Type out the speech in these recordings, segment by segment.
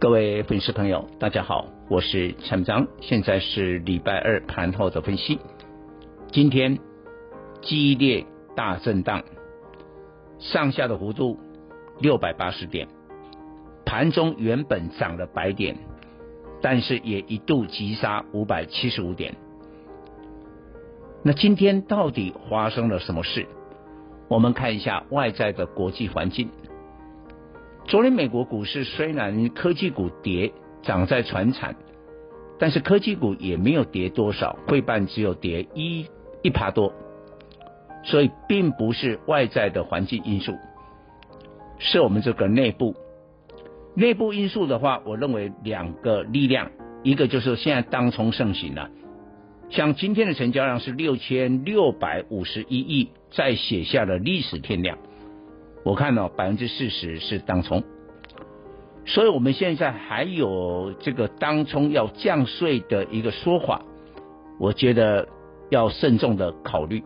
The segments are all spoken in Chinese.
各位粉丝朋友，大家好，我是陈章，现在是礼拜二盘后的分析。今天激烈大震荡，上下的幅度六百八十点，盘中原本涨了百点，但是也一度急杀五百七十五点。那今天到底发生了什么事？我们看一下外在的国际环境。昨天美国股市虽然科技股跌，涨在传产，但是科技股也没有跌多少，汇半只有跌一一趴多，所以并不是外在的环境因素，是我们这个内部。内部因素的话，我认为两个力量，一个就是现在当冲盛行了，像今天的成交量是六千六百五十一亿，再写下了历史天量。我看到百分之四十是当冲，所以我们现在还有这个当冲要降税的一个说法，我觉得要慎重的考虑。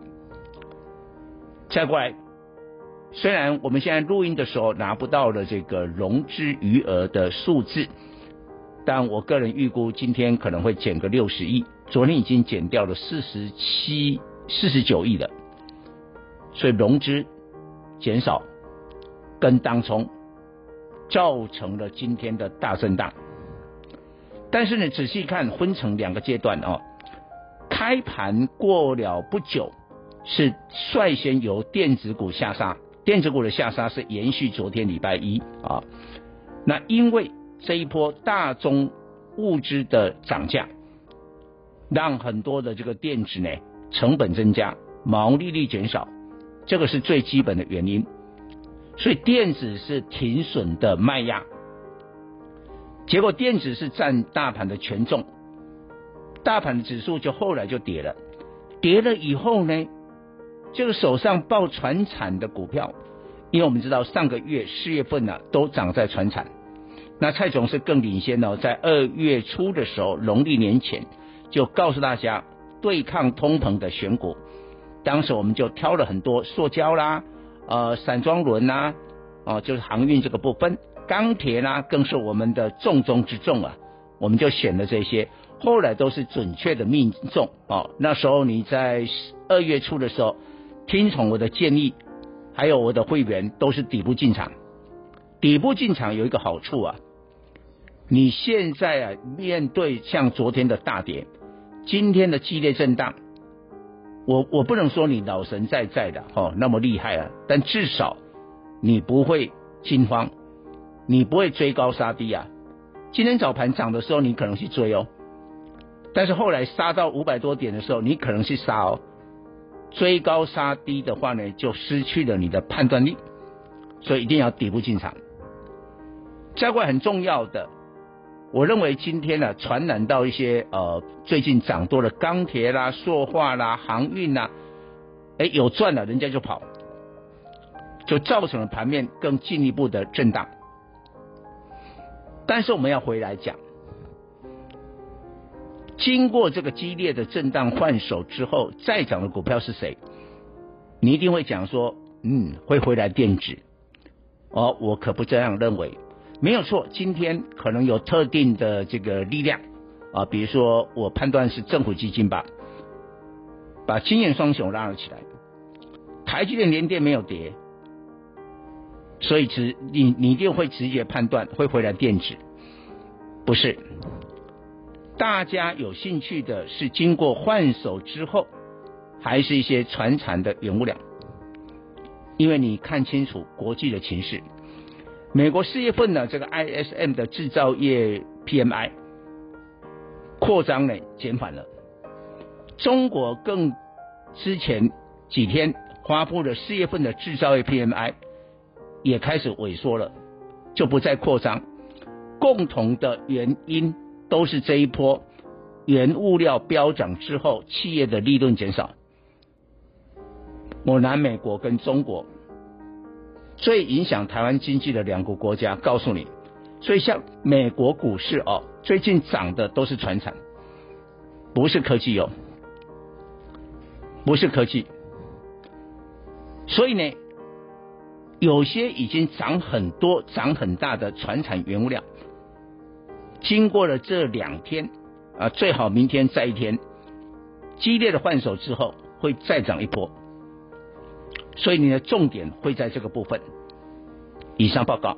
再过来，虽然我们现在录音的时候拿不到了这个融资余额的数字，但我个人预估今天可能会减个六十亿，昨天已经减掉了四十七、四十九亿了，所以融资减少。跟当冲造成了今天的大震荡，但是呢，仔细看分成两个阶段哦。开盘过了不久，是率先由电子股下杀，电子股的下杀是延续昨天礼拜一啊。那因为这一波大宗物资的涨价，让很多的这个电子呢成本增加，毛利率减少，这个是最基本的原因。所以电子是停损的卖压，结果电子是占大盘的权重，大盘的指数就后来就跌了，跌了以后呢，这个手上抱船产的股票，因为我们知道上个月四月份呢、啊、都涨在船产，那蔡总是更领先哦，在二月初的时候，农历年前就告诉大家对抗通膨的选股，当时我们就挑了很多塑胶啦。呃，散装轮呐、啊，哦、就是航运这个部分，钢铁呢，更是我们的重中之重啊。我们就选了这些，后来都是准确的命中哦。那时候你在二月初的时候，听从我的建议，还有我的会员都是底部进场。底部进场有一个好处啊，你现在啊面对像昨天的大跌，今天的激烈震荡。我我不能说你老神在在的哦，那么厉害啊，但至少你不会惊慌，你不会追高杀低啊。今天早盘涨的时候，你可能去追哦，但是后来杀到五百多点的时候，你可能去杀哦。追高杀低的话呢，就失去了你的判断力，所以一定要底部进场。再过很重要的。我认为今天呢、啊，传染到一些呃最近涨多的钢铁啦、塑化啦、航运啦，哎有赚了，人家就跑，就造成了盘面更进一步的震荡。但是我们要回来讲，经过这个激烈的震荡换手之后，再涨的股票是谁？你一定会讲说，嗯，会回来电子。哦，我可不这样认为。没有错，今天可能有特定的这个力量啊，比如说我判断是政府基金吧，把金元双雄拉了起来。台积电联电没有跌，所以直你你一定会直接判断会回来电子，不是？大家有兴趣的是经过换手之后，还是一些传产的原物料？因为你看清楚国际的情势。美国四月份呢，这个 ISM 的制造业 PMI 扩张呢减缓了。中国更之前几天发布了四月份的制造业 PMI 也开始萎缩了，就不再扩张。共同的原因都是这一波原物料飙涨之后，企业的利润减少。我拿美国跟中国最影响台湾经济的两个国家，告诉你，所以像美国股市哦，最近涨的都是船产，不是科技哦，不是科技。所以呢，有些已经涨很多、涨很大的船产原物料，经过了这两天啊，最好明天再一天激烈的换手之后，会再涨一波。所以你的重点会在这个部分。以上报告。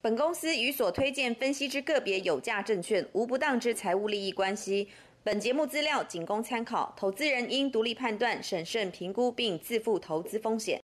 本公司与所推荐分析之个别有价证券无不当之财务利益关系。本节目资料仅供参考，投资人应独立判断、审慎评估并自负投资风险。